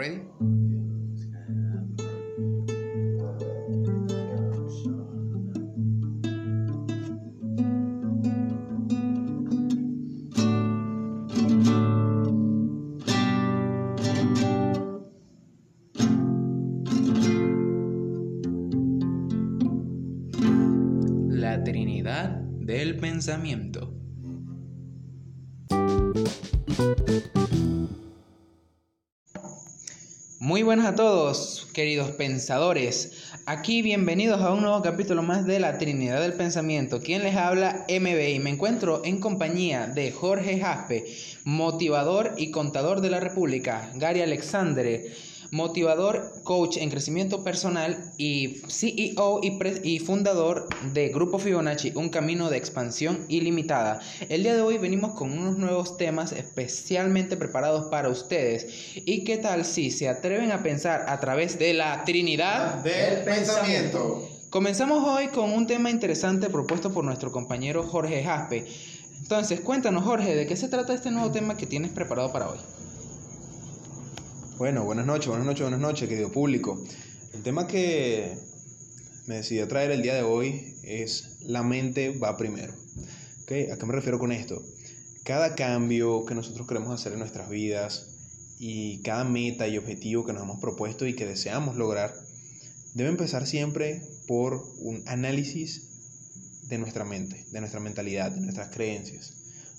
La Trinidad del Pensamiento. Buenas a todos, queridos pensadores. Aquí bienvenidos a un nuevo capítulo más de la Trinidad del Pensamiento. Quien les habla MB y me encuentro en compañía de Jorge Jaspe, motivador y contador de la República, Gary Alexandre, motivador, coach en crecimiento personal y CEO y, y, fundador de Grupo Fibonacci, un camino de expansión ilimitada. El día de hoy venimos con unos nuevos temas especialmente preparados para ustedes. ¿Y qué tal si se atreven a pensar a través de la Trinidad del Pensamiento? Comenzamos hoy con un tema interesante propuesto por nuestro compañero Jorge Jaspe. Entonces, cuéntanos Jorge, ¿de qué se trata este nuevo tema que tienes preparado para hoy? Bueno, buenas noches, buenas noches, buenas noches, querido público. El tema que me decidí traer el día de hoy es la mente va primero. ¿Okay? ¿A qué me refiero con esto? Cada cambio que nosotros queremos hacer en nuestras vidas y cada meta y objetivo que nos hemos propuesto y que deseamos lograr, debe empezar siempre por un análisis de nuestra mente, de nuestra mentalidad, de nuestras creencias.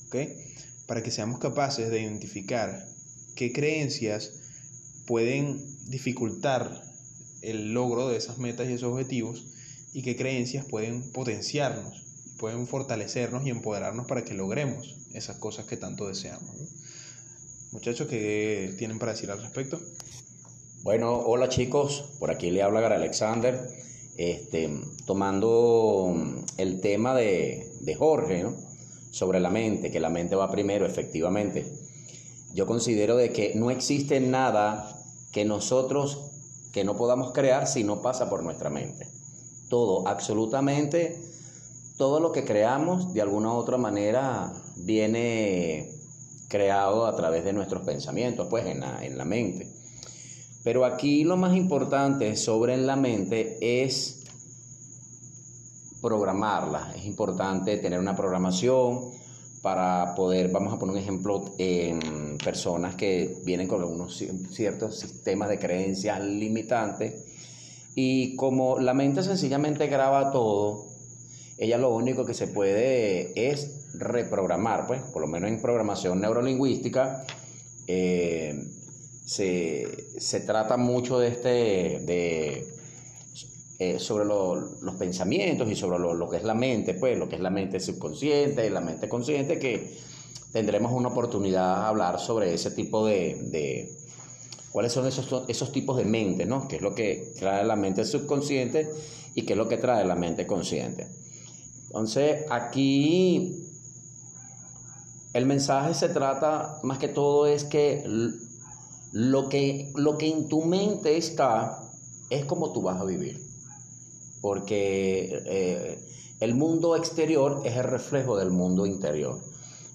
¿okay? Para que seamos capaces de identificar qué creencias pueden dificultar el logro de esas metas y esos objetivos y qué creencias pueden potenciarnos, pueden fortalecernos y empoderarnos para que logremos esas cosas que tanto deseamos. ¿no? Muchachos, ¿qué tienen para decir al respecto? Bueno, hola chicos, por aquí le habla Gar Alexander, este, tomando el tema de, de Jorge, ¿no? sobre la mente, que la mente va primero, efectivamente. Yo considero de que no existe nada que nosotros que no podamos crear si no pasa por nuestra mente. Todo, absolutamente todo lo que creamos de alguna u otra manera viene creado a través de nuestros pensamientos, pues en la, en la mente. Pero aquí lo más importante sobre la mente es programarla. Es importante tener una programación, para poder, vamos a poner un ejemplo, en personas que vienen con unos ciertos sistemas de creencias limitantes y como la mente sencillamente graba todo, ella lo único que se puede es reprogramar, pues, por lo menos en programación neurolingüística, eh, se, se, trata mucho de este, de, eh, sobre lo, los pensamientos y sobre lo, que es la mente, pues lo que es la mente subconsciente y la mente consciente, que tendremos una oportunidad de hablar sobre ese tipo de, de cuáles son esos, esos tipos de mente, ¿no? ¿Qué es lo que trae la mente subconsciente y qué es lo que trae la mente consciente? Entonces, aquí el mensaje se trata más que todo es que lo que, lo que en tu mente está es como tú vas a vivir porque eh, el mundo exterior es el reflejo del mundo interior.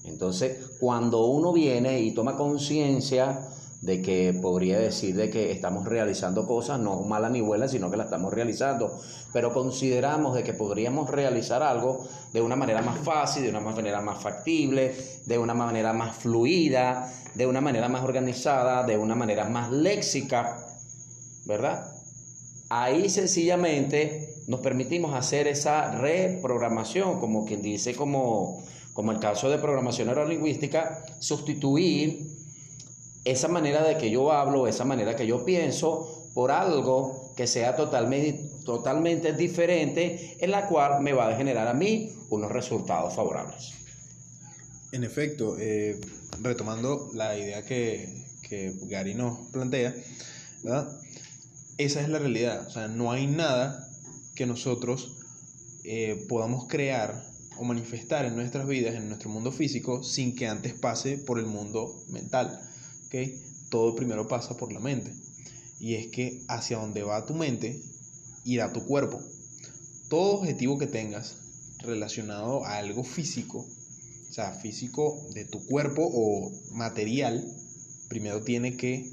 Entonces, cuando uno viene y toma conciencia de que podría decir de que estamos realizando cosas, no malas ni buenas, sino que las estamos realizando, pero consideramos de que podríamos realizar algo de una manera más fácil, de una manera más factible, de una manera más fluida, de una manera más organizada, de una manera más léxica, ¿verdad? Ahí sencillamente nos permitimos hacer esa reprogramación, como quien dice, como, como el caso de programación neurolingüística, sustituir esa manera de que yo hablo, esa manera que yo pienso, por algo que sea totalmente, totalmente diferente, en la cual me va a generar a mí unos resultados favorables. En efecto, eh, retomando la idea que, que Gary nos plantea, ¿verdad? Esa es la realidad. O sea, no hay nada que nosotros eh, podamos crear o manifestar en nuestras vidas, en nuestro mundo físico, sin que antes pase por el mundo mental. ¿okay? Todo primero pasa por la mente. Y es que hacia donde va tu mente, irá tu cuerpo. Todo objetivo que tengas relacionado a algo físico, o sea, físico de tu cuerpo o material, primero tiene que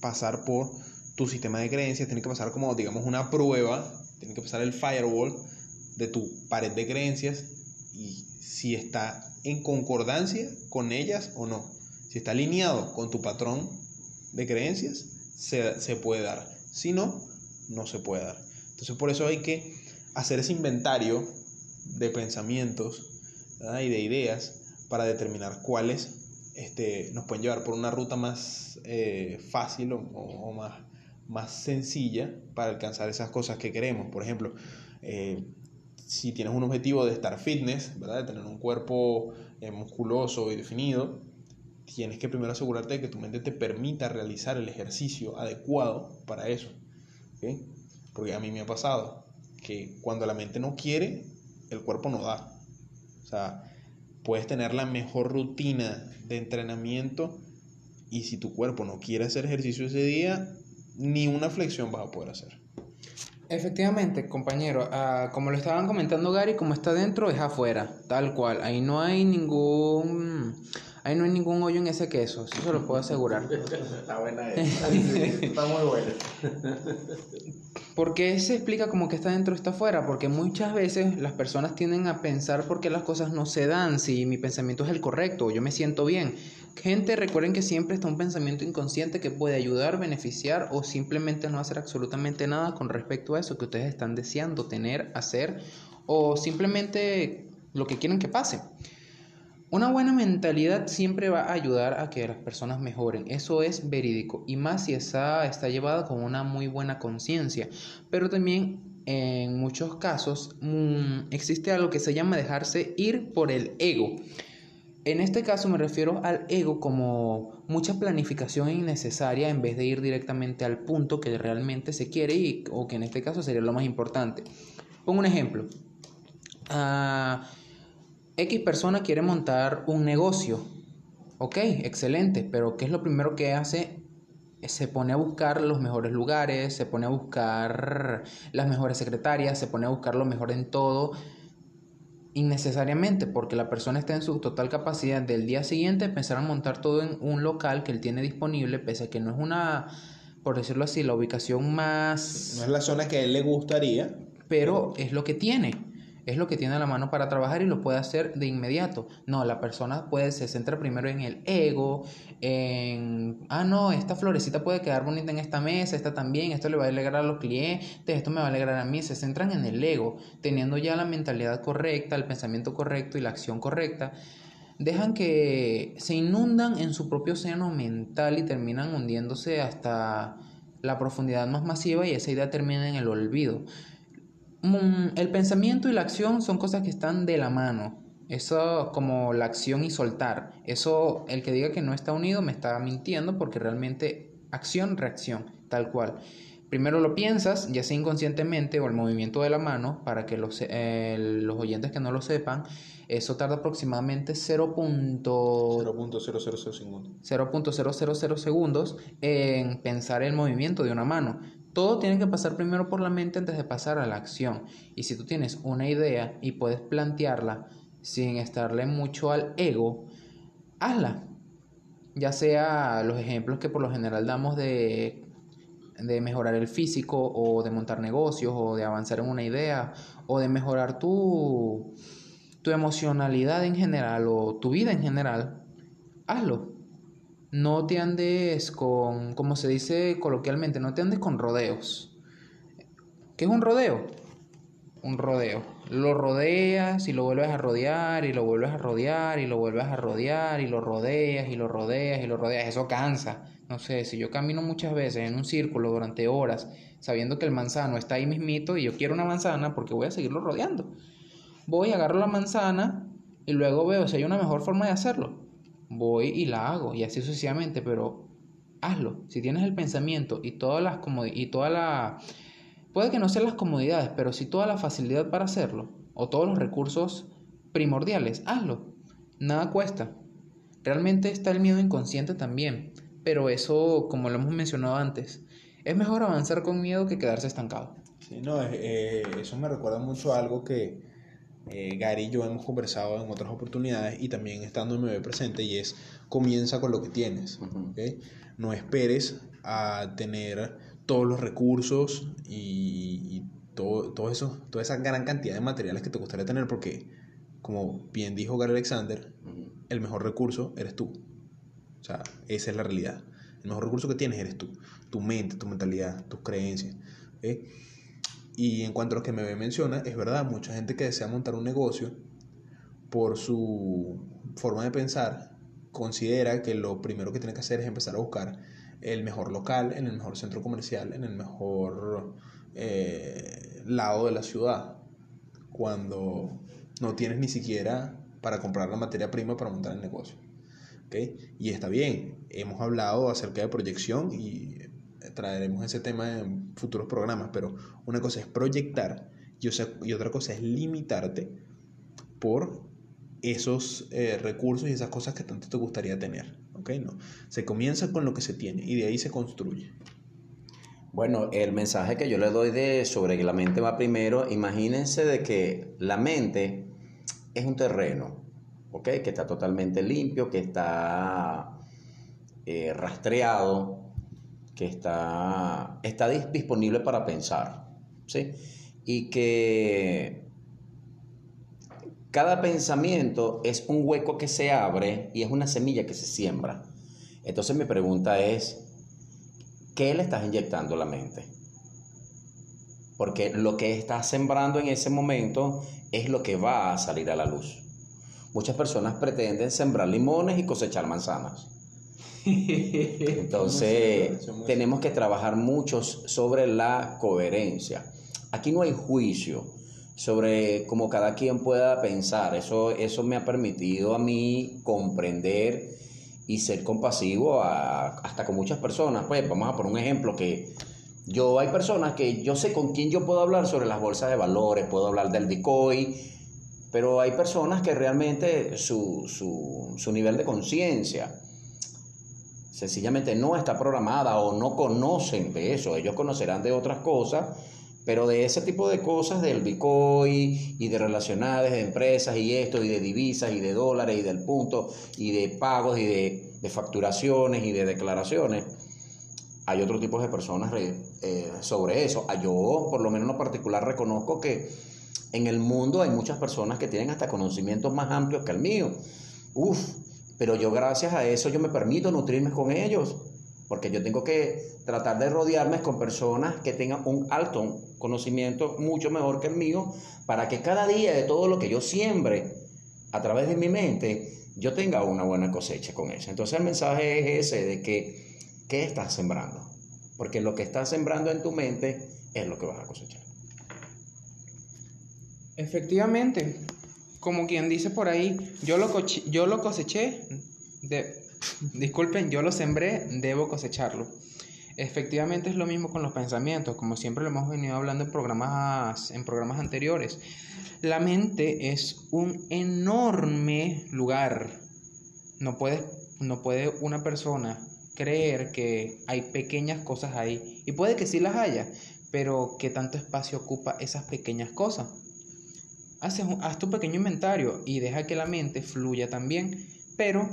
pasar por tu sistema de creencias, tiene que pasar como, digamos, una prueba, tiene que pasar el firewall de tu pared de creencias y si está en concordancia con ellas o no. Si está alineado con tu patrón de creencias, se, se puede dar. Si no, no se puede dar. Entonces por eso hay que hacer ese inventario de pensamientos y de ideas para determinar cuáles este, nos pueden llevar por una ruta más eh, fácil o, más, más sencilla para alcanzar esas cosas que queremos. Por ejemplo, eh, si tienes un objetivo de estar fitness, ¿verdad? de tener un cuerpo eh, musculoso y definido, tienes que primero asegurarte de que tu mente te permita realizar el ejercicio adecuado para eso. Porque a mí me ha pasado que cuando la mente no quiere, el cuerpo no da. O sea, puedes tener la mejor rutina de entrenamiento y si tu cuerpo no quiere hacer ejercicio ese día, ni una flexión vas a poder hacer. Efectivamente, compañero, ah, como lo estaban comentando Gary, como está dentro es afuera, tal cual. Ahí no hay ningún Ahí no hay ningún hoyo en ese queso, eso se lo puedo asegurar. Está buena está muy buena. ¿Por qué se explica como que está dentro está afuera? Porque muchas veces las personas tienden a pensar por qué las cosas no se dan, si mi pensamiento es el correcto, yo me siento bien. Gente, recuerden que siempre está un pensamiento inconsciente que puede ayudar, beneficiar o simplemente no hacer absolutamente nada con respecto a eso que ustedes están deseando tener, hacer o simplemente lo que quieren que pase. Una buena mentalidad siempre va a ayudar a que las personas mejoren, eso es verídico, y más si esa está llevada con una muy buena conciencia, pero también en muchos casos mm, existe algo que se llama dejarse ir por el ego. En este caso me refiero al ego como mucha planificación innecesaria en vez de ir directamente al punto que realmente se quiere y, o que en este caso sería lo más importante. Pongo un ejemplo. Ah, X persona quiere montar un negocio. Ok, excelente, pero ¿qué es lo primero que hace? Se pone a buscar los mejores lugares, se pone a buscar las mejores secretarias, se pone a buscar lo mejor en todo, innecesariamente, porque la persona está en su total capacidad del día siguiente empezar a montar todo en un local que él tiene disponible, pese a que no es una, por decirlo así, la ubicación más... No es la zona que a él le gustaría. Pero es lo que tiene es lo que tiene a la mano para trabajar y lo puede hacer de inmediato. No, la persona puede, se centra primero en el ego, en, ah, no, esta florecita puede quedar bonita en esta mesa, esta también, esto le va a alegrar a los clientes, esto me va a alegrar a mí. Se centran en el ego, teniendo ya la mentalidad correcta, el pensamiento correcto y la acción correcta. Dejan que se inundan en su propio seno mental y terminan hundiéndose hasta la profundidad más masiva y esa idea termina en el olvido. Mm, el pensamiento y la acción son cosas que están de la mano. Eso como la acción y soltar. Eso, el que diga que no está unido me está mintiendo porque realmente acción, reacción, tal cual. Primero lo piensas, ya sea inconscientemente o el movimiento de la mano, para que los, eh, los oyentes que no lo sepan, eso tarda aproximadamente 0.000 segundos. 0.000 segundos en pensar el movimiento de una mano. Todo tiene que pasar primero por la mente antes de pasar a la acción. Y si tú tienes una idea y puedes plantearla sin estarle mucho al ego, hazla. Ya sea los ejemplos que por lo general damos de, de mejorar el físico o de montar negocios o de avanzar en una idea o de mejorar tu, tu emocionalidad en general o tu vida en general, hazlo no te andes con, como se dice coloquialmente, no te andes con rodeos. ¿Qué es un rodeo? Un rodeo. Lo rodeas y lo vuelves a rodear y lo vuelves a rodear y lo vuelves a rodear y lo rodeas y lo rodeas y lo rodeas. Eso cansa. No sé, si yo camino muchas veces en un círculo durante horas sabiendo que el manzano está ahí mismito y yo quiero una manzana porque voy a seguirlo rodeando. Voy, agarro la manzana y luego veo si hay una mejor forma de hacerlo voy y la hago y así sucesivamente, pero hazlo. Si tienes el pensamiento y todas las y toda la puede que no sean las comodidades, pero si toda la facilidad para hacerlo o todos los recursos primordiales, hazlo. Nada cuesta. Realmente está el miedo inconsciente también, pero eso, como lo hemos mencionado antes, es mejor avanzar con miedo que quedarse estancado. Sí, no, eh, eso me recuerda mucho a algo que eh, Gary y yo hemos conversado en otras oportunidades y también estando en MB presente y es comienza con lo que tienes. No esperes a tener todos los recursos y, y todo, todo eso, toda esa gran cantidad de materiales que te gustaría tener, porque, como bien dijo Gary Alexander, el mejor recurso eres tú. O sea, esa es la realidad. El mejor recurso que tienes eres tú. Tu mente, tu mentalidad, tus creencias. Y en cuanto a lo que me menciona, es verdad, mucha gente que desea montar un negocio, por su forma de pensar, considera que lo primero que tiene que hacer es empezar a buscar el mejor local, en el mejor centro comercial, en el mejor eh, lado de la ciudad, cuando no tienes ni siquiera para comprar la materia prima para montar el negocio. Y está bien, hemos hablado acerca de proyección y traeremos ese tema en futuros programas, pero una cosa es proyectar y, y otra cosa es limitarte por esos eh, recursos y esas cosas que tanto te gustaría tener. ¿okay? No. Se comienza con lo que se tiene y de ahí se construye. Bueno, el mensaje que yo le doy de sobre que la mente va primero, imagínense de que la mente es un terreno, ¿ok? Que está totalmente limpio, que está eh, rastreado, que está, está disponible para pensar, ¿sí? Y que cada pensamiento es un hueco que se abre y es una semilla que se siembra. Entonces mi pregunta es, ¿qué le estás inyectando a la mente? Porque lo que estás sembrando en ese momento es lo que va a salir a la luz. Muchas personas pretenden sembrar limones y cosechar manzanas. Entonces, tenemos que trabajar mucho sobre la coherencia. Aquí no hay juicio sobre cómo cada quien pueda pensar. Eso, eso me ha permitido a mí comprender y ser compasivo hasta con muchas personas. Pues vamos a poner un ejemplo que yo hay personas que yo sé con quién yo puedo hablar sobre las bolsas de valores, puedo hablar del Bitcoin, pero hay personas que realmente su, su, su nivel de conciencia sencillamente no está programada o no conocen de eso. Ellos conocerán de otras cosas pero de ese tipo de cosas, del Bitcoin y de relacionadas de empresas y esto, y de divisas y de dólares y del punto y de pagos y de, facturaciones y de declaraciones, hay otro tipo de personas eh, sobre eso. Ah, yo, por lo menos en lo particular, reconozco que en el mundo hay muchas personas que tienen hasta conocimientos más amplios que el mío. Uf, pero yo gracias a eso yo me permito nutrirme con ellos porque yo tengo que tratar de rodearme con personas que tengan un alto conocimiento mucho mejor que el mío, para que cada día de todo lo que yo siembre a través de mi mente, yo tenga una buena cosecha con eso. Entonces el mensaje es ese de que, ¿qué estás sembrando? Porque lo que estás sembrando en tu mente es lo que vas a cosechar. Efectivamente, como quien dice por ahí, yo lo, yo lo coseché de, disculpen, yo lo sembré, debo cosecharlo. Efectivamente es lo mismo con los pensamientos, como siempre lo hemos venido hablando en programas, en programas anteriores. La mente es un enorme lugar. No puede, no puede una persona creer que hay pequeñas cosas ahí. Y puede que sí las haya, pero ¿qué tanto espacio ocupa esas pequeñas cosas? Haz, haz tu pequeño inventario y deja que la mente fluya también, pero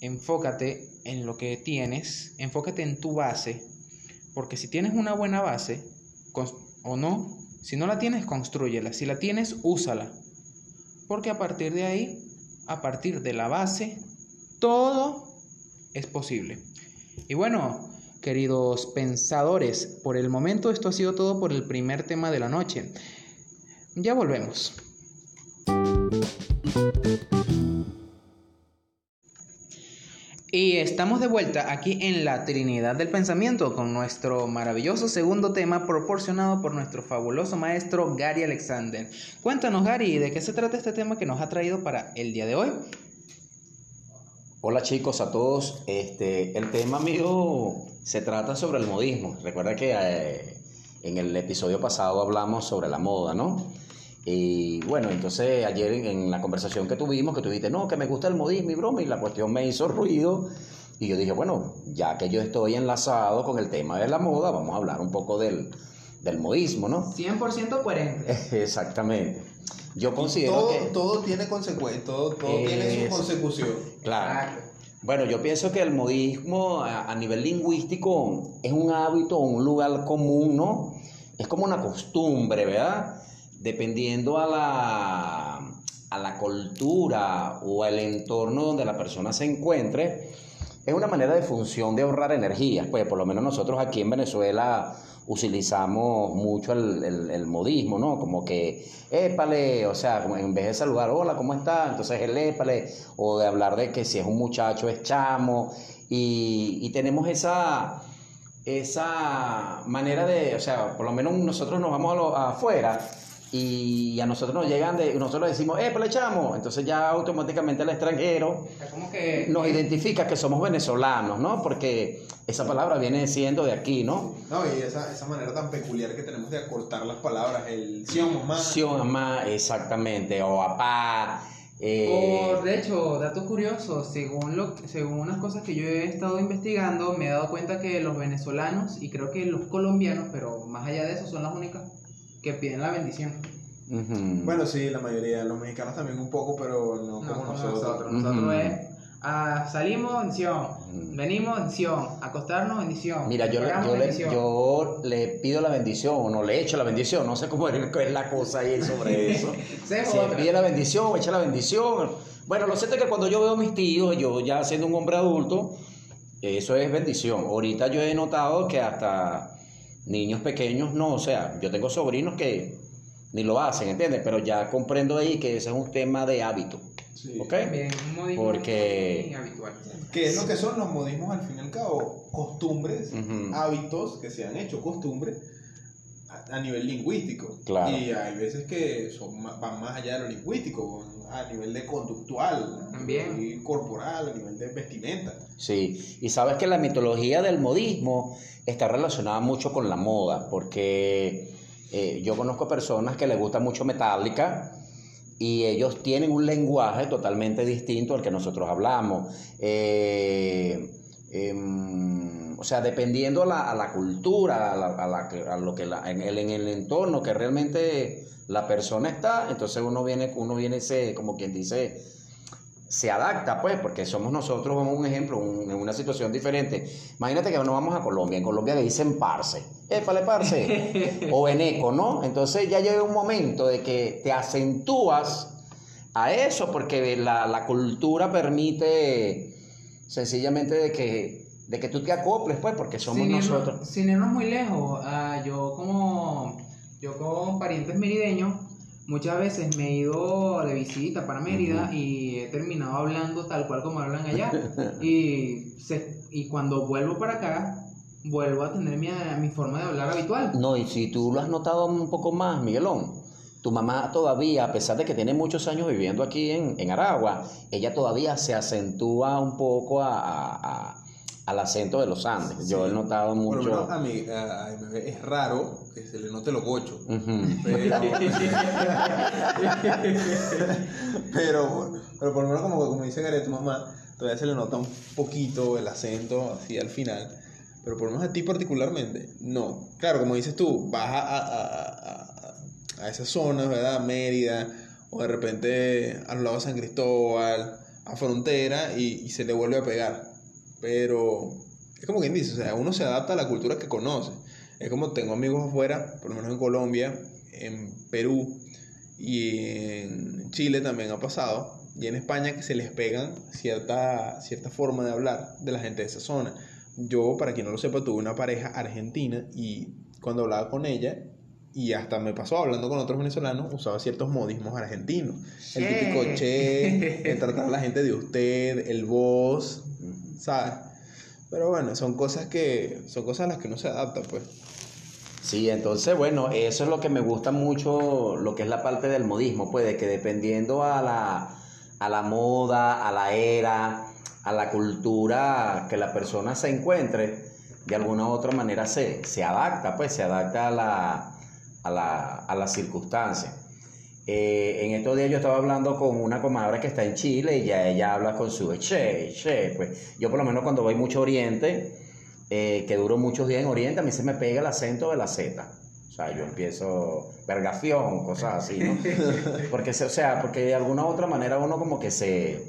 enfócate en lo que tienes, enfócate en tu base, porque si tienes una buena base, o no, si no la tienes, construyela, si la tienes, úsala, porque a partir de ahí, a partir de la base, todo es posible. Y bueno, queridos pensadores, por el momento esto ha sido todo por el primer tema de la noche. Ya volvemos. Y estamos de vuelta aquí en la Trinidad del Pensamiento con nuestro maravilloso segundo tema proporcionado por nuestro fabuloso maestro Gary Alexander. Cuéntanos Gary, ¿de qué se trata este tema que nos ha traído para el día de hoy? Hola chicos a todos, este, el tema mío se trata sobre el modismo. Recuerda que eh, en el episodio pasado hablamos sobre la moda, ¿no? Y bueno, entonces ayer en, la conversación que tuvimos, que tú dijiste, no, que me gusta el modismo y broma, y la cuestión me hizo ruido. Y yo dije, bueno, ya que yo estoy enlazado con el tema de la moda, vamos a hablar un poco del, del modismo, ¿no? 100% coherente. Exactamente. Yo considero todo, que... Todo tiene consecuencia, todo, tiene su consecución. Claro. Bueno, yo pienso que el modismo a, nivel lingüístico es un hábito, un lugar común, ¿no? Es como una costumbre, ¿verdad? Dependiendo a la, a la cultura o al entorno donde la persona se encuentre, es una manera de función de ahorrar energía. Pues por lo menos nosotros aquí en Venezuela utilizamos mucho el, el- el modismo, ¿no? Como que, épale, o sea, en vez de saludar, hola, ¿cómo está? Entonces el épale, o de hablar de que si es un muchacho es chamo, y, y tenemos esa, esa manera de, o sea, por lo menos nosotros nos vamos a lo- afuera y a nosotros nos llegan de, nosotros decimos, épale, chamo, entonces ya automáticamente el extranjero Es como que... nos identifica que somos venezolanos, ¿no? Porque esa palabra viene siendo de aquí, ¿no? No, y esa, esa manera tan peculiar que tenemos de acortar las palabras, el sí o mamá. Sí o mamá, exactamente, o papá. eh, Por, de hecho, datos curiosos, según, lo, según unas cosas que yo he estado investigando, me he dado cuenta que los venezolanos y creo que los colombianos, pero más allá de eso, son las únicas que piden la bendición. Bueno, sí, la mayoría, los mexicanos también un poco, pero no, No, como como nosotros. nosotros. Nosotros Ujú. es, ah, salimos, bendición. Venimos, bendición. Acostarnos, bendición. Mira, yo, yo, le, yo le pido la bendición o no le echo la bendición, no sé cómo es, es la cosa ahí sobre eso. Se Si pide la bendición o echa la bendición. Bueno, lo cierto es que cuando yo veo a mis tíos, yo ya siendo un hombre adulto, eso es bendición. Ahorita yo he notado que hasta niños pequeños no, o sea, yo tengo sobrinos que ni lo hacen, ¿entiendes? Pero ya comprendo ahí que ese es un tema de hábito, Sí. ¿ok? También un modismo Porque- muy habitual. Que es lo que son los modismos al fin y al cabo, costumbres, hábitos que se han hecho costumbre a, a nivel lingüístico. Claro. Y hay veces que son ma- van más allá de lo lingüístico, a nivel de conductual, También. a nivel corporal, a nivel de vestimenta. Sí, y sabes que la mitología del modismo está relacionada mucho con la moda, porque eh, yo conozco personas que les gusta mucho Metallica y ellos tienen un lenguaje totalmente distinto al que nosotros hablamos. Eh, em, o sea, dependiendo a la, a la cultura, a, la- a la que- a lo que en, el, en el entorno que realmente la persona está, entonces uno viene, uno viene se, como quien dice, se adapta, pues, porque somos nosotros, vamos un ejemplo, un- en una situación diferente. Imagínate que no vamos a Colombia, en Colombia le dicen parce, épale parce, o eco, ¿no? Entonces ya llega un momento de que te acentúas a eso, porque la, la cultura permite sencillamente de que, de que tú te acoples, pues, porque somos sin irnos- nosotros. sin irnos muy lejos, ah, yo como yo con parientes merideños, muchas veces me he ido de visita para Mérida y he terminado hablando tal cual como hablan allá. y, se- y cuando vuelvo para acá, vuelvo a tener mi, mi forma de hablar habitual. No, y si tú lo has notado un poco más, Miguelón, tu mamá todavía, a pesar de que tiene muchos años viviendo aquí en, en Aragua, ella todavía se acentúa un poco a- a- a- al acento de los Andes. Yo he notado mucho. menos a mí, a, a es raro que se le note lo gocho. Ujú. Pero, pero, pero por lo menos como, como dice Gareth, tu mamá, todavía se le nota un poquito el acento así al final. Pero por lo menos a ti particularmente, no. Claro, como dices tú, vas a, a, a, esas zonas, ¿verdad? Mérida, o de repente a los lados de San Cristóbal, a frontera, y, y se le vuelve a pegar. Pero es como quien dice, o sea, uno se adapta a la cultura que conoce. Es como tengo amigos afuera, por lo menos en Colombia, en Perú y en Chile también ha pasado, y en España que se les pegan cierta, cierta forma de hablar de la gente de esa zona. Yo, para quien no lo sepa, tuve una pareja argentina y cuando hablaba con ella, y hasta me pasó hablando con otros venezolanos, usaba ciertos modismos argentinos. El típico che, el tratar a la gente de usted, el vos, ¿sabes? Pero bueno, son cosas que son cosas a las que uno se adapta, pues. Sí, entonces, bueno, eso es lo que me gusta mucho, lo que es la parte del modismo, pues, de que dependiendo a la, a la moda, a la era, a la cultura que la persona se encuentre, de alguna u otra manera se, se adapta, pues, se adapta a la, a la, a la circunstancia. Eh, en estos días yo estaba hablando con una comadre que está en Chile y ya ella habla con su che, che, pues yo por lo menos cuando voy mucho a Oriente, eh, que duro muchos días en Oriente, a mí se me pega el acento de la Z. O sea, yo empiezo vergación, cosas así, ¿no? Porque, o sea, porque de alguna u otra manera uno como que se,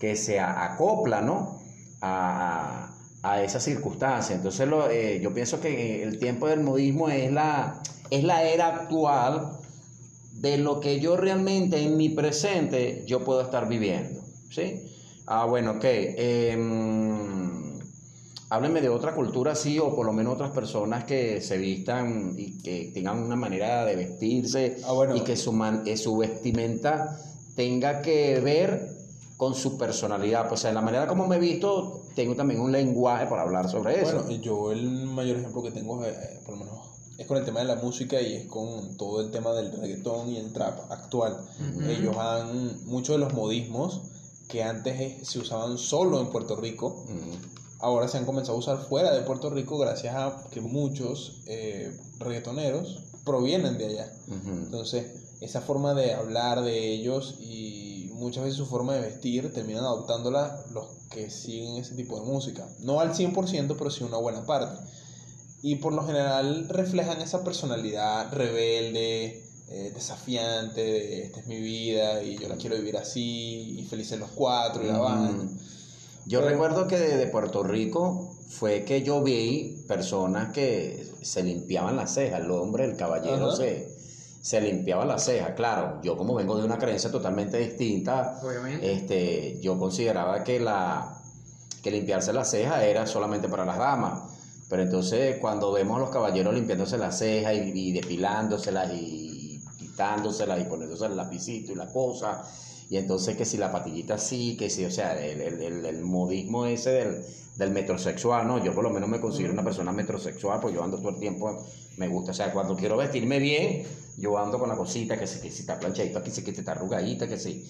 que se acopla, ¿no? a, a esa circunstancia. Entonces lo, eh, yo pienso que el tiempo del modismo es la, es la era actual de lo que yo realmente en mi presente yo puedo estar viviendo. ¿sí? Ah, bueno, ok. Háblenme de otra cultura así, o por lo menos otras personas que se vistan y que tengan una manera de vestirse Ah, bueno. y que su, man- eh, su vestimenta tenga que ver con su personalidad. Pues en la manera como me he visto, tengo también un lenguaje para hablar sobre eso. Bueno, yo el mayor ejemplo que tengo, eh, por lo menos, es con el tema de la música y es con todo el tema del reggaetón y el trap actual. Ellos han, muchos de los modismos que antes se usaban solo en Puerto Rico, ahora se han comenzado a usar fuera de Puerto Rico gracias a que muchos eh, reggaetoneros provienen de allá. Entonces, esa forma de hablar de ellos y muchas veces su forma de vestir terminan adoptándola los que siguen ese tipo de música. No al 100%, pero sí una buena parte. Y por lo general reflejan esa personalidad rebelde, eh, desafiante, de esta es mi vida y yo la quiero vivir así, y felices los cuatro y la banda. Yo Pero- recuerdo que de, de Puerto Rico fue que yo vi personas que se limpiaban las cejas, el hombre, el caballero Ajá. se, se limpiaba las cejas. Claro, yo como vengo de una creencia totalmente distinta, Obviamente. este, yo consideraba que la que limpiarse las cejas era solamente para las damas. Pero entonces cuando vemos a los caballeros limpiándose las cejas y, y depilándoselas y quitándoselas y poniéndose el lapicito y la cosa, y entonces que si la patillita así, que si, o sea, el, el, el- el modismo ese del, del metrosexual, ¿no? Yo por lo menos me considero una persona metrosexual, pues yo ando todo el tiempo, me gusta, o sea, cuando quiero vestirme bien, yo ando con la cosita, que si, que si está planchadito, que si que está arrugadita, que si...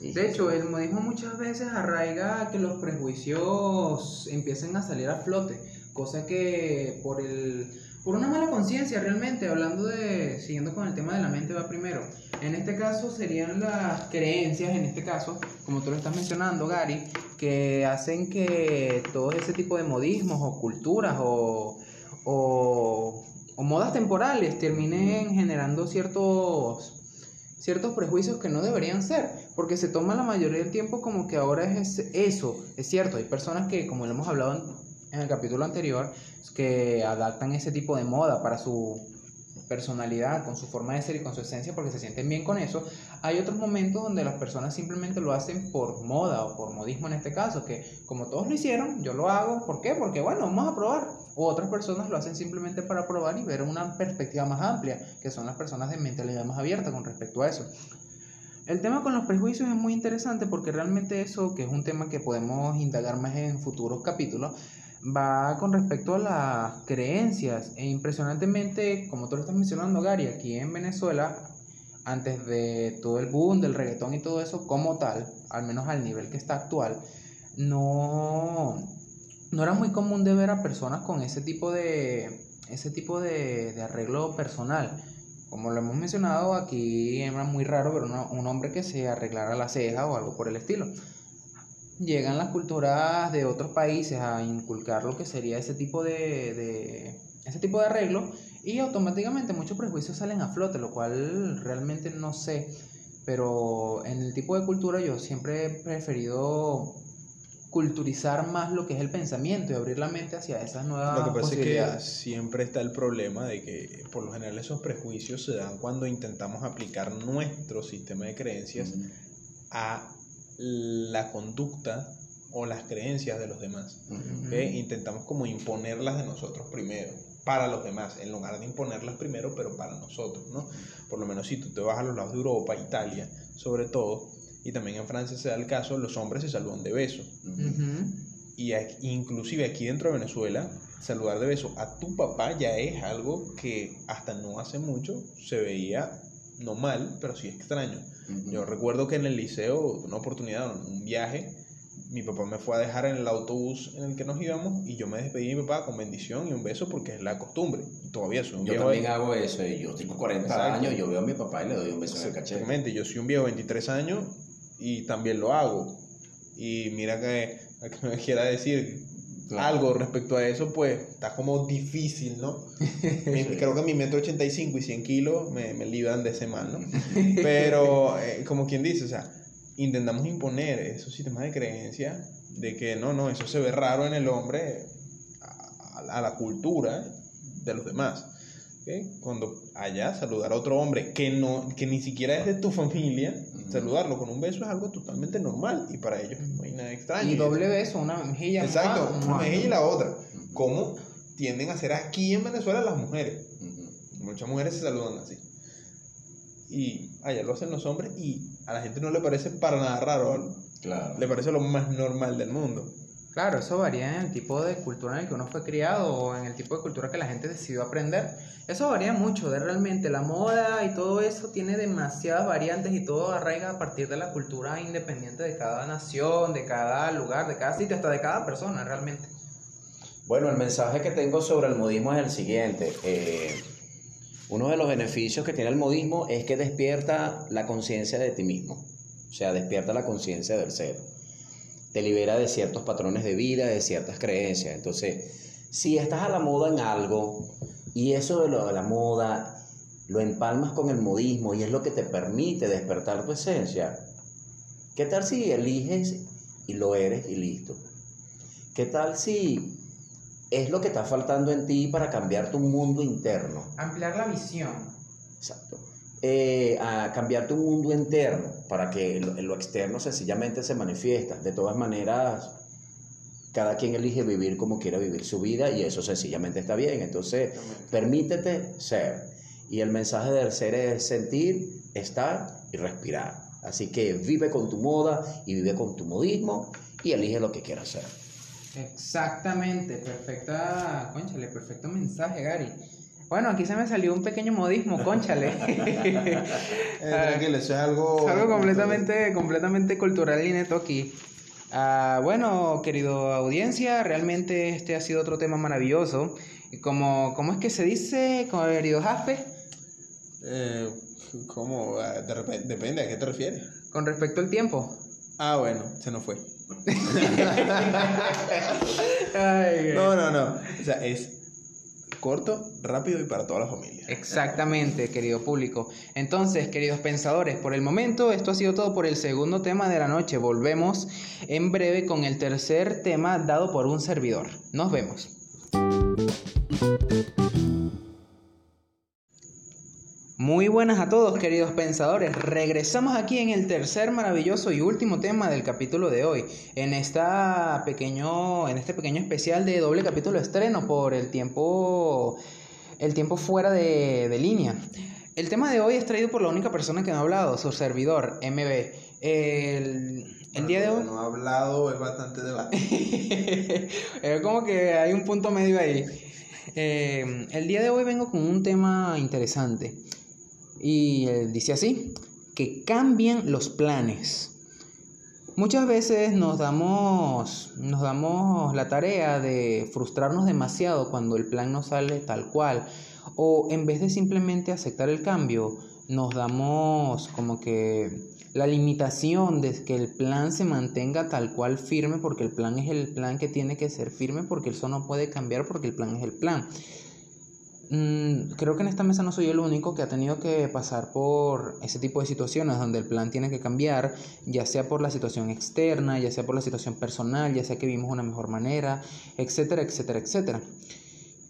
y- De hecho, el modismo muchas veces arraiga a que los prejuicios empiecen a salir a flote, cosa que por el por una mala conciencia realmente, hablando de siguiendo con el tema de la mente va primero. En este caso serían las creencias, en este caso, como tú lo estás mencionando, Gary, que hacen que todo ese tipo de modismos o culturas o, o, o modas temporales terminen generando ciertos ciertos prejuicios que no deberían ser, porque se toma la mayoría del tiempo como que ahora es eso, es cierto, hay personas que, como lo hemos hablado en, el capítulo anterior, que adaptan ese tipo de moda para su personalidad, con su forma de ser y con su esencia, porque se sienten bien con eso. Hay otros momentos donde las personas simplemente lo hacen por moda o por modismo en este caso, que como todos lo hicieron, yo lo hago, ¿por qué? Porque bueno, vamos a probar. O otras personas lo hacen simplemente para probar y ver una perspectiva más amplia, que son las personas de mentalidad más abierta con respecto a eso. El tema con los prejuicios es muy interesante porque realmente eso, que es un tema que podemos indagar más en futuros capítulos, va con respecto a las creencias e impresionantemente, como tú lo estás mencionando, Gary, aquí en Venezuela, antes de todo el boom del reggaetón y todo eso, como tal, al menos al nivel que está actual, no, no era muy común de ver a personas con ese tipo de, ese tipo de, de arreglo personal. Como lo hemos mencionado, aquí era muy raro ver un hombre que se arreglara la ceja o algo por el estilo. Llegan las culturas de otros países a inculcar lo que sería ese tipo de, de- ese tipo de arreglo y automáticamente muchos prejuicios salen a flote, lo cual realmente no sé. Pero en el tipo de cultura yo siempre he preferido culturizar más lo que es el pensamiento y abrir la mente hacia esas nuevas Lo que pasa es que siempre está el problema de que por lo general esos prejuicios se dan cuando intentamos aplicar nuestro sistema de creencias a la conducta o las creencias de los demás. ¿ok? Intentamos como imponerlas de nosotros primero, para los demás, en lugar de imponerlas primero, pero para nosotros, ¿no? Por lo menos si tú te vas a los lados de Europa, Italia, sobre todo, y también en Francia se da el caso, los hombres se saludan de beso. Y aquí- inclusive aquí dentro de Venezuela, saludar de beso a tu papá ya es algo que hasta no hace mucho se veía no mal, pero sí extraño. Yo recuerdo que en el liceo, una oportunidad, un viaje, mi papá me fue a dejar en el autobús en el que nos íbamos y yo me despedí de mi papá con bendición y un beso porque es la costumbre. Y todavía soy un Yo viejo. también hago eso, y yo tengo 40 Exacto. años, yo veo a mi papá y le doy un beso en el cachete. Exactamente, yo soy un viejo de 23 años y también lo hago. Y mira que, que me quiera decir Claro. algo respecto a eso, pues está como difícil, ¿no? Creo que mi metro 85 y 100 kilos me, me libran de ese mal, ¿no? Pero, eh, como quien dice, o sea, intentamos imponer esos sistemas de creencia de que no, no, eso se ve raro en el hombre a, a la cultura de los demás. ¿Ok? Cuando allá saludar a otro hombre que, no, que ni siquiera es de tu familia, saludarlo con un beso es algo totalmente normal y para ellos no hay nada extraño. Y doble beso, una mejilla. Exacto, una mejilla y la otra. ¿Cómo tienden a hacer aquí en Venezuela las mujeres? Muchas mujeres se saludan así. Y allá lo hacen los hombres y a la gente no le parece para nada raro. Claro. Le parece lo más normal del mundo. Claro, eso varía en el tipo de cultura en el que uno fue criado o en el tipo de cultura que la gente decidió aprender. Eso varía mucho, de realmente la moda y todo eso tiene demasiadas variantes y todo arraiga a partir de la cultura independiente de cada nación, de cada lugar, de cada sitio, hasta de cada persona realmente. Bueno, el mensaje que tengo sobre el modismo es el siguiente. Eh, uno de los beneficios que tiene el modismo es que despierta la conciencia de ti mismo. O sea, despierta la conciencia del ser. Te libera de ciertos patrones de vida, de ciertas creencias. Entonces, si estás a la moda en algo y eso de, lo de la moda lo empalmas con el modismo y es lo que te permite despertar tu esencia, ¿qué tal si eliges y lo eres y listo? ¿Qué tal si es lo que está faltando en ti para cambiar tu mundo interno? Ampliar la visión. Exacto. Eh, a cambiar tu mundo interno para que lo, lo externo sencillamente se manifiesta. De todas maneras, cada quien elige vivir como quiera vivir su vida y eso sencillamente está bien. Entonces, permítete ser. Y el mensaje del ser es sentir, estar y respirar. Así que vive con tu moda y vive con tu modismo y elige lo que quieras hacer. Exactamente, perfecta, conchale, perfecto mensaje, Gary. Bueno, aquí se me salió un pequeño modismo, conchale. Eh, tranquilo, eso es algo... Es algo completamente, completamente cultural y neto aquí. Ah, bueno, querido audiencia, realmente este ha sido otro tema maravilloso. Como, ¿Cómo es que se dice, querido Jaspe? Eh, ¿Cómo? Ah, De depende, ¿a qué te refieres? Con respecto al tiempo. Ah, bueno, se nos fue. Ay, No, no, no. O sea, es corto, rápido y para toda la familia. Exactamente, querido público. Entonces, queridos pensadores, por el momento esto ha sido todo por el segundo tema de la noche. Volvemos en breve con el tercer tema dado por un servidor. Nos vemos. Muy buenas a todos, queridos pensadores. Regresamos aquí en el tercer maravilloso y último tema del capítulo de hoy, en esta pequeño, en este pequeño especial de doble capítulo estreno por el tiempo, el tiempo fuera de, de línea. El tema de hoy es traído por la única persona que no ha hablado, su servidor, MB. El, el día de hoy. No ha hablado, es bastante debate. es como que hay un punto medio ahí. Eh, el día de hoy vengo con un tema interesante. Y eh, dice así, que cambien los planes. Muchas veces nos damos, nos damos la tarea de frustrarnos demasiado cuando el plan no sale tal cual. O en vez de simplemente aceptar el cambio, nos damos como que la limitación de que el plan se mantenga tal cual firme porque el plan es el plan que tiene que ser firme porque eso no puede cambiar porque el plan es el plan. Mm, creo que en esta mesa no soy el único que ha tenido que pasar por ese tipo de situaciones donde el plan tiene que cambiar, ya sea por la situación externa, ya sea por la situación personal, ya sea que vimos una mejor manera, etcétera, etcétera, etcétera.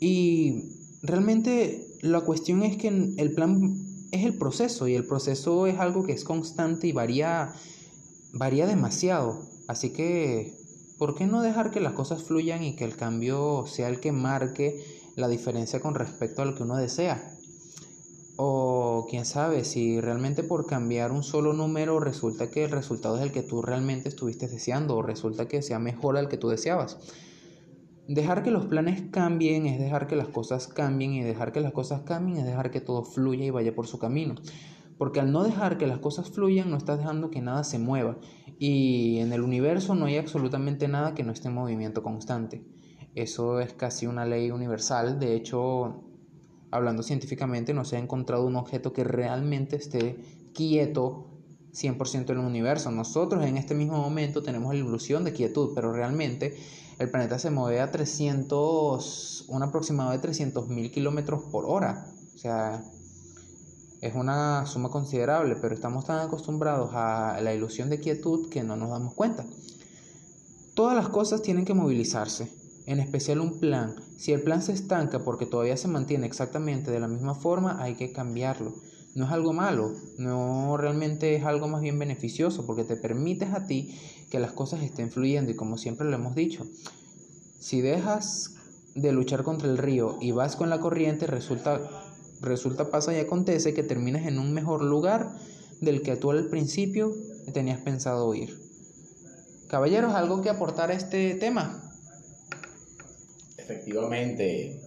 Y realmente la cuestión es que el plan es el proceso y el proceso es algo que es constante y varía, varía demasiado. Así que, ¿por qué no dejar que las cosas fluyan y que el cambio sea el que marque la diferencia con respecto a lo que uno desea? O quién sabe, si realmente por cambiar un solo número resulta que el resultado es el que tú realmente estuviste deseando o resulta que sea mejor al que tú deseabas. Dejar que los planes cambien es dejar que las cosas cambien y dejar que las cosas cambien es dejar que todo fluya y vaya por su camino. Porque al no dejar que las cosas fluyan no estás dejando que nada se mueva. Y en el universo no hay absolutamente nada que no esté en movimiento constante. Eso es casi una ley universal. De hecho, hablando científicamente, no se ha encontrado un objeto que realmente esté quieto 100% en el universo. Nosotros en este mismo momento tenemos la ilusión de quietud, pero realmente el planeta se mueve a 300, un aproximado de 300 mil kilómetros por hora. O sea, Es una suma considerable, pero estamos tan acostumbrados a la ilusión de quietud que no nos damos cuenta. Todas las cosas tienen que movilizarse, en especial un plan. Si el plan se estanca porque todavía se mantiene exactamente de la misma forma, hay que cambiarlo. No es algo malo, no realmente es algo más bien beneficioso porque te permites a ti que las cosas estén fluyendo y como siempre lo hemos dicho, si dejas de luchar contra el río y vas con la corriente, resulta, resulta pasa y acontece que terminas en un mejor lugar del que tú al principio tenías pensado ir. Caballeros, ¿algo que aportar a este tema? Efectivamente,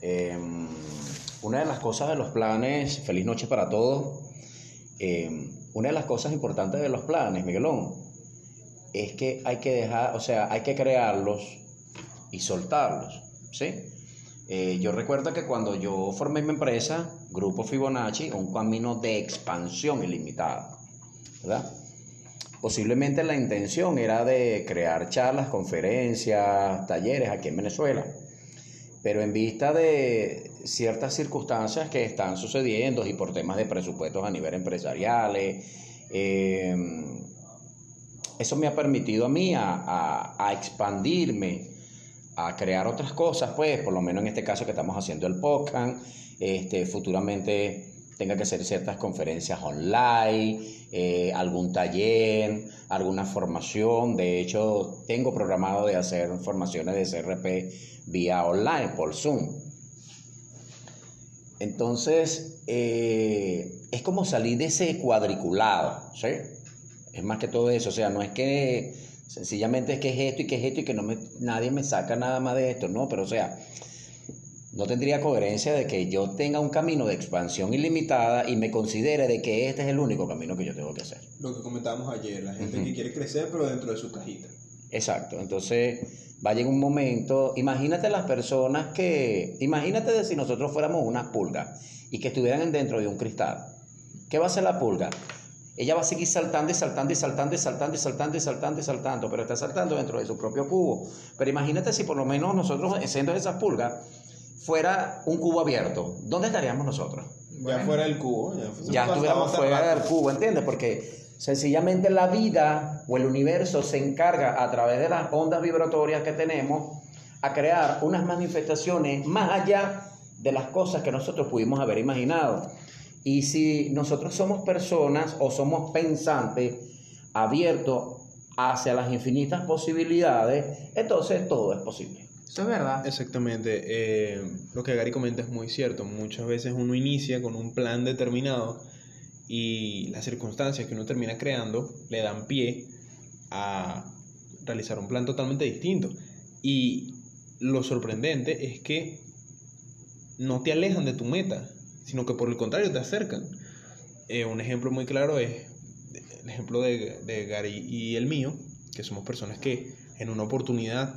em, una de las cosas de los planes, feliz noche para todos, em, una de las cosas importantes de los planes, Miguelón, es que hay que dejar, o sea, hay que crearlos y soltarlos, ¿sí? Eh, yo recuerdo que cuando yo formé mi empresa, Grupo Fibonacci, un camino de expansión ilimitada, ¿verdad? Posiblemente la intención era de crear charlas, conferencias, talleres aquí en Venezuela, pero en vista de ciertas circunstancias que están sucediendo y por temas de presupuestos a nivel empresariales, eh, eso me ha permitido a mí a, a, expandirme, a crear otras cosas, pues, por lo menos en este caso que estamos haciendo el podcast, este, futuramente tenga que hacer ciertas conferencias online, eh, algún taller, alguna formación. De hecho, tengo programado de hacer formaciones de CRP vía online, por Zoom. Entonces, eh, es como salir de ese cuadriculado, ¿sí? Es más que todo eso, o sea, no es que sencillamente es que es esto y que es esto y que no me, nadie me saca nada más de esto, no, pero o sea, no tendría coherencia de que yo tenga un camino de expansión ilimitada y me considere de que este es el único camino que yo tengo que hacer. Lo que comentábamos ayer, la gente que quiere crecer pero dentro de su cajita. Exacto, entonces va a llegar un momento, imagínate las personas que, imagínate de si nosotros fuéramos unas pulgas y que estuvieran dentro de un cristal. ¿Qué va a hacer la pulga? Ella va a seguir saltando y saltando y saltando y saltando y saltando y saltando y saltando, pero está saltando dentro de su propio cubo. Pero imagínate si por lo menos nosotros, siendo esas pulgas, fuera un cubo abierto, ¿dónde estaríamos nosotros? Ya fuera del cubo. Ya, ya estuviéramos fuera del cubo, ¿entiendes? Porque sencillamente la vida o el universo se encarga a través de las ondas vibratorias que tenemos a crear unas manifestaciones más allá de las cosas que nosotros pudimos haber imaginado. Y si nosotros somos personas o somos pensantes abiertos hacia las infinitas posibilidades, entonces todo es posible. Eso es verdad. Exactamente. Eh, lo que Gary comenta es muy cierto. Muchas veces uno inicia con un plan determinado y las circunstancias que uno termina creando le dan pie a realizar un plan totalmente distinto. Y lo sorprendente es que no te alejan de tu meta, sino que por el contrario te acercan. Eh, un ejemplo muy claro es el ejemplo de, de, Gary y el mío, que somos personas que en una oportunidad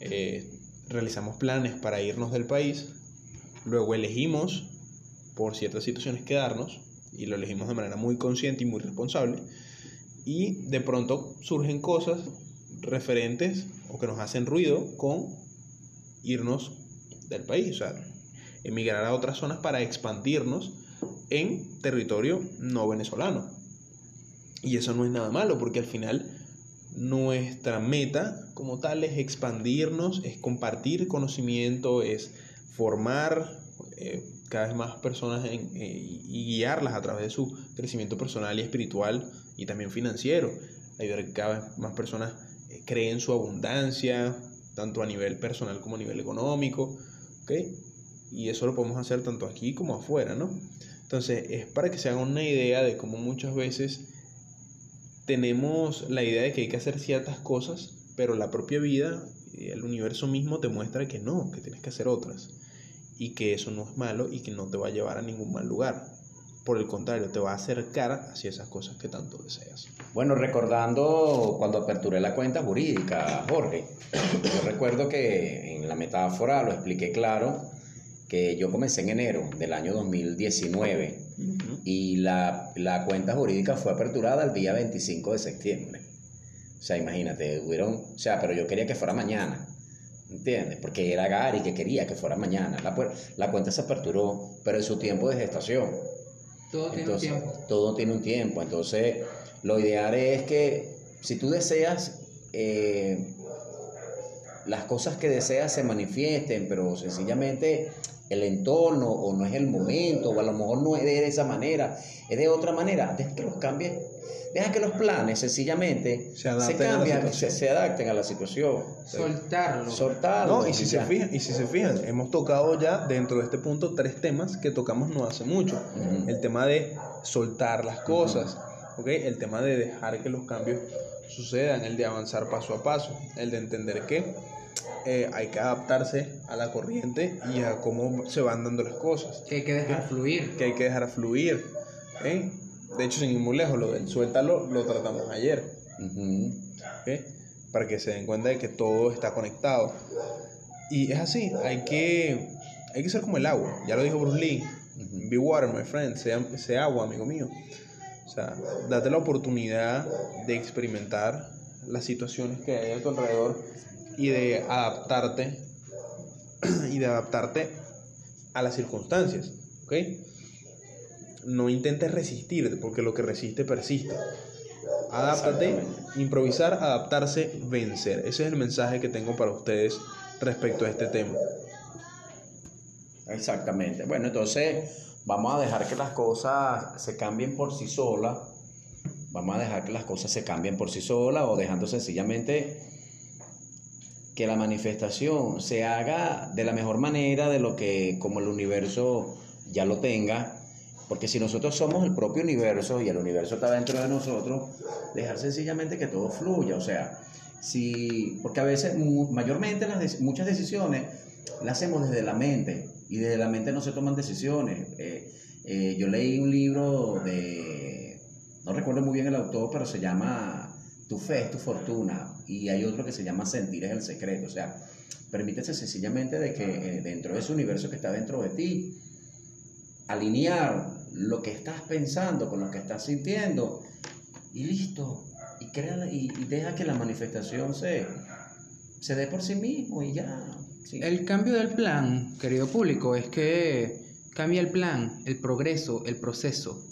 eh, realizamos planes para irnos del país, luego elegimos por ciertas situaciones quedarnos y lo elegimos de manera muy consciente y muy responsable y de pronto surgen cosas referentes o que nos hacen ruido con irnos del país, o sea, emigrar a otras zonas para expandirnos en territorio no venezolano. Y eso no es nada malo porque al final nuestra meta como tal es expandirnos, es compartir conocimiento, es formar eh, cada vez más personas eh, y guiarlas a través de su crecimiento personal y espiritual y también financiero. Ayudar a que cada vez más personas eh, creen su abundancia, tanto a nivel personal como a nivel económico. Y eso lo podemos hacer tanto aquí como afuera, ¿no? Entonces, es para que se hagan una idea de cómo muchas veces tenemos la idea de que hay que hacer ciertas cosas, pero la propia vida, el universo mismo te muestra que no, que tienes que hacer otras y que eso no es malo y que no te va a llevar a ningún mal lugar. Por el contrario, te va a acercar hacia esas cosas que tanto deseas. Bueno, recordando cuando aperturé la cuenta jurídica, Jorge, yo recuerdo que en la metáfora lo expliqué claro que yo comencé en enero del año 2019 y la, la, cuenta jurídica fue aperturada el día 25 de septiembre. O sea, imagínate, hubieron, o sea, pero yo quería que fuera mañana, ¿entiendes? Porque era Gary que quería que fuera mañana. La, la cuenta se aperturó, pero en su tiempo de gestación. Todo tiene un tiempo. Todo tiene un tiempo. Entonces, lo ideal es que si tú deseas eh, las cosas que deseas se manifiesten, pero sencillamente el entorno o no es el momento o a lo mejor no es de esa manera, es de otra manera, deja que los cambie, deja que los planes sencillamente Se se, adapten a la cambien, situación. se, se adapten a la situación. Soltarlo. Soltarlo. No, y si, se fijan, y si se fijan, hemos tocado ya dentro de este punto tres temas que tocamos no hace mucho. El tema de soltar las cosas, ¿ok? El tema de dejar que los cambios sucedan, el de avanzar paso a paso, el de entender que eh, hay que adaptarse a la corriente y a cómo se van dando las cosas, Que hay que dejar fluir. que hay que dejar fluir. ¿ok? De hecho, sin ir muy lejos, lo del suéltalo lo tratamos ayer. ¿ok? Para que se den cuenta de que todo está conectado. Y es así, hay que, hay que ser como el agua. Ya lo dijo Bruce Lee. Be water, my friend. Sea, sea agua, amigo mío. O sea, date la oportunidad de experimentar las situaciones que hay a tu alrededor y de adaptarte y de adaptarte a las circunstancias, ¿ok? No intentes resistirte porque lo que resiste persiste. Adáptate, improvisar, adaptarse, vencer. Ese es el mensaje que tengo para ustedes respecto a este tema. Exactamente. Bueno, entonces vamos a dejar que las cosas se cambien por sí solas. Vamos a dejar que las cosas se cambien por sí solas o dejando sencillamente que la manifestación se haga de la mejor manera de lo que como el universo ya lo tenga. Porque si nosotros somos el propio universo y el universo está dentro de nosotros, dejar sencillamente que todo fluya. O sea, si, porque a veces, mayormente las muchas decisiones las hacemos desde la mente y desde la mente no se toman decisiones. Eh, eh, yo leí un libro de, no recuerdo muy bien el autor, pero se llama Tu fe es tu fortuna y hay otro que se llama Sentir es el secreto. O sea, permítese sencillamente de que eh, dentro de ese universo que está dentro de ti, alinear lo que estás pensando con lo que estás sintiendo y listo. Y, y, y deja que la manifestación se, se dé por sí mismo y ya. Sí. El cambio del plan, querido público, es que cambia el plan, el progreso, el proceso.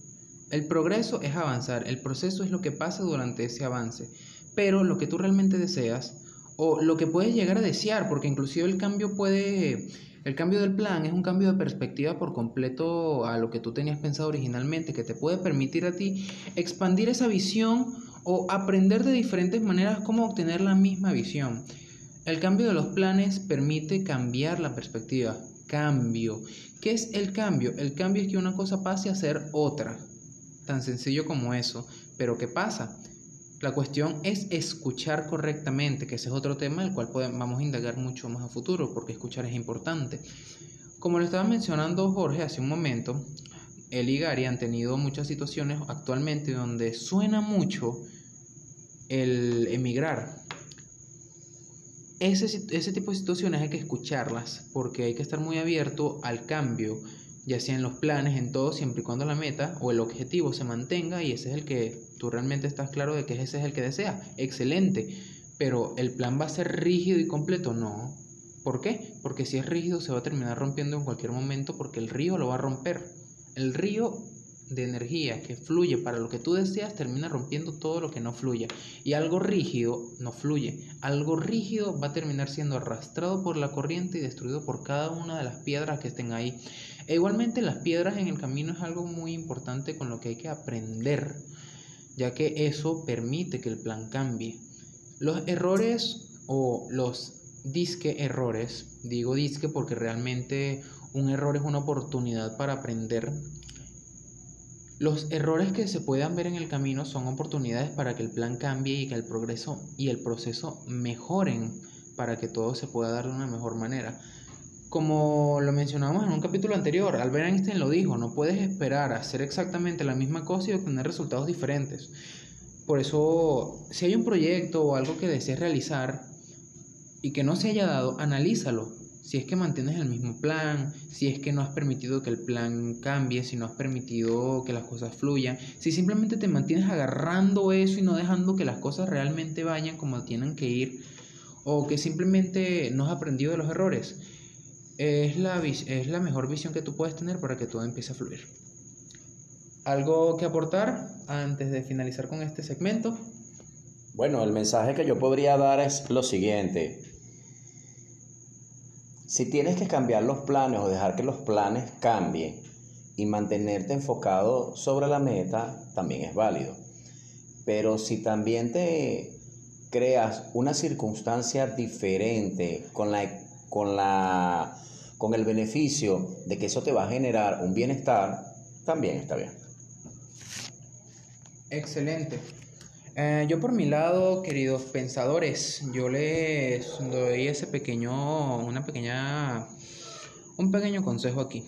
El progreso es avanzar, el proceso es lo que pasa durante ese avance. Pero lo que tú realmente deseas, o lo que puedes llegar a desear, porque inclusive el cambio puede... El cambio del plan es un cambio de perspectiva por completo a lo que tú tenías pensado originalmente, que te puede permitir a ti expandir esa visión o aprender de diferentes maneras cómo obtener la misma visión. El cambio de los planes permite cambiar la perspectiva. Cambio. ¿Qué es el cambio? El cambio es que una cosa pase a ser otra. Tan sencillo como eso. Pero ¿qué pasa? La cuestión es escuchar correctamente, que ese es otro tema del cual podemos, vamos a indagar mucho más a futuro, porque escuchar es importante. Como lo estaba mencionando Jorge hace un momento, él y Gary han tenido muchas situaciones actualmente donde suena mucho el emigrar. Ese tipo de situaciones hay que escucharlas porque hay que estar muy abierto al cambio, ya sea en los planes, en todo, siempre y cuando la meta o el objetivo se mantenga y ese es el que tú realmente estás claro de que ese es el que deseas. Excelente, pero el plan va a ser rígido y completo, no. ¿Por qué? Porque si es rígido se va a terminar rompiendo en cualquier momento porque el río lo va a romper. El río de energía que fluye para lo que tú deseas termina rompiendo todo lo que no fluye. Y algo rígido no fluye. Algo rígido va a terminar siendo arrastrado por la corriente y destruido por cada una de las piedras que estén ahí. E igualmente las piedras en el camino es algo muy importante con lo que hay que aprender, ya que eso permite que el plan cambie. Los errores o los disque errores, digo disque porque realmente un error es una oportunidad para aprender. Los errores que se puedan ver en el camino son oportunidades para que el plan cambie y que el progreso y el proceso mejoren para que todo se pueda dar de una mejor manera. Como lo mencionamos en un capítulo anterior, Albert Einstein lo dijo, no puedes esperar a hacer exactamente la misma cosa y obtener resultados diferentes. Por eso, si hay un proyecto o algo que desees realizar y que no se haya dado, analízalo. Si es que mantienes el mismo plan, si es que no has permitido que el plan cambie, si no has permitido que las cosas fluyan, si simplemente te mantienes agarrando eso y no dejando que las cosas realmente vayan como tienen que ir, o que simplemente no has aprendido de los errores, es la, es la mejor visión que tú puedes tener para que todo empiece a fluir. ¿Algo que aportar antes de finalizar con este segmento? Bueno, el mensaje que yo podría dar es lo siguiente. Si tienes que cambiar los planes o dejar que los planes cambien y mantenerte enfocado sobre la meta, también es válido. Pero si también te creas una circunstancia diferente con la, con la con el beneficio de que eso te va a generar un bienestar, también está bien. Excelente. Eh, yo por mi lado, queridos pensadores, yo les doy ese pequeño, una pequeña, un pequeño consejo aquí.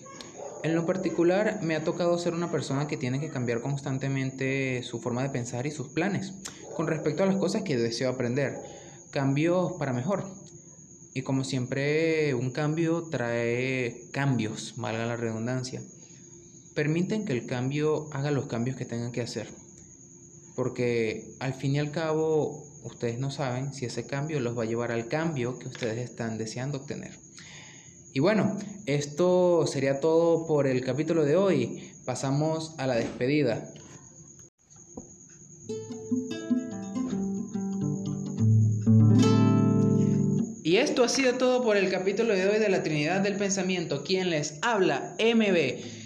En lo particular, me ha tocado ser una persona que tiene que cambiar constantemente su forma de pensar y sus planes con respecto a las cosas que deseo aprender. Cambios para mejor. Y como siempre, un cambio trae cambios, valga la redundancia. Permiten que el cambio haga los cambios que tengan que hacer porque al fin y al cabo ustedes no saben si ese cambio los va a llevar al cambio que ustedes están deseando obtener. Y bueno, esto sería todo por el capítulo de hoy. Pasamos a la despedida. Y esto ha sido todo por el capítulo de hoy de la Trinidad del Pensamiento. Quien les habla, MB,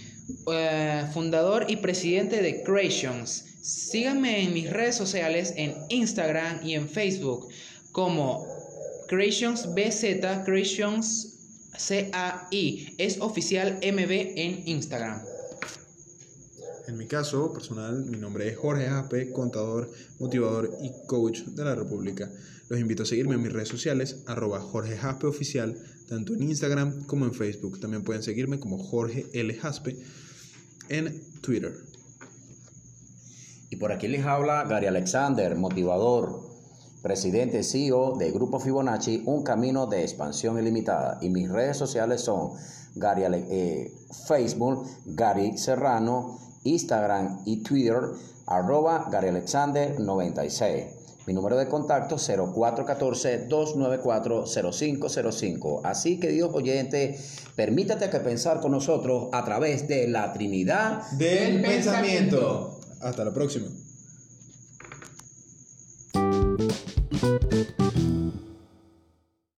eh, fundador y presidente de Creations. Síganme en mis redes sociales en Instagram y en Facebook como Creations BZ, Creations CAI. Es oficial MB en Instagram. En mi caso personal, mi nombre es Jorge Jaspe, contador, motivador y coach de la República. Los invito a seguirme en mis redes sociales, arroba Jorge Jaspe Oficial, tanto en Instagram como en Facebook. También pueden seguirme como Jorge L. Jaspe en Twitter. Y por aquí les habla Gary Alexander, motivador, presidente CEO de Grupo Fibonacci, un camino de expansión ilimitada. Y mis redes sociales son Gary, eh, Facebook, Gary Serrano, Instagram y Twitter, arroba Gary Alexander 96. Mi número de contacto 0414-294-0505. Así que Dios oyente, permítate que pensar con nosotros a través de la Trinidad del pensamiento. Hasta la próxima.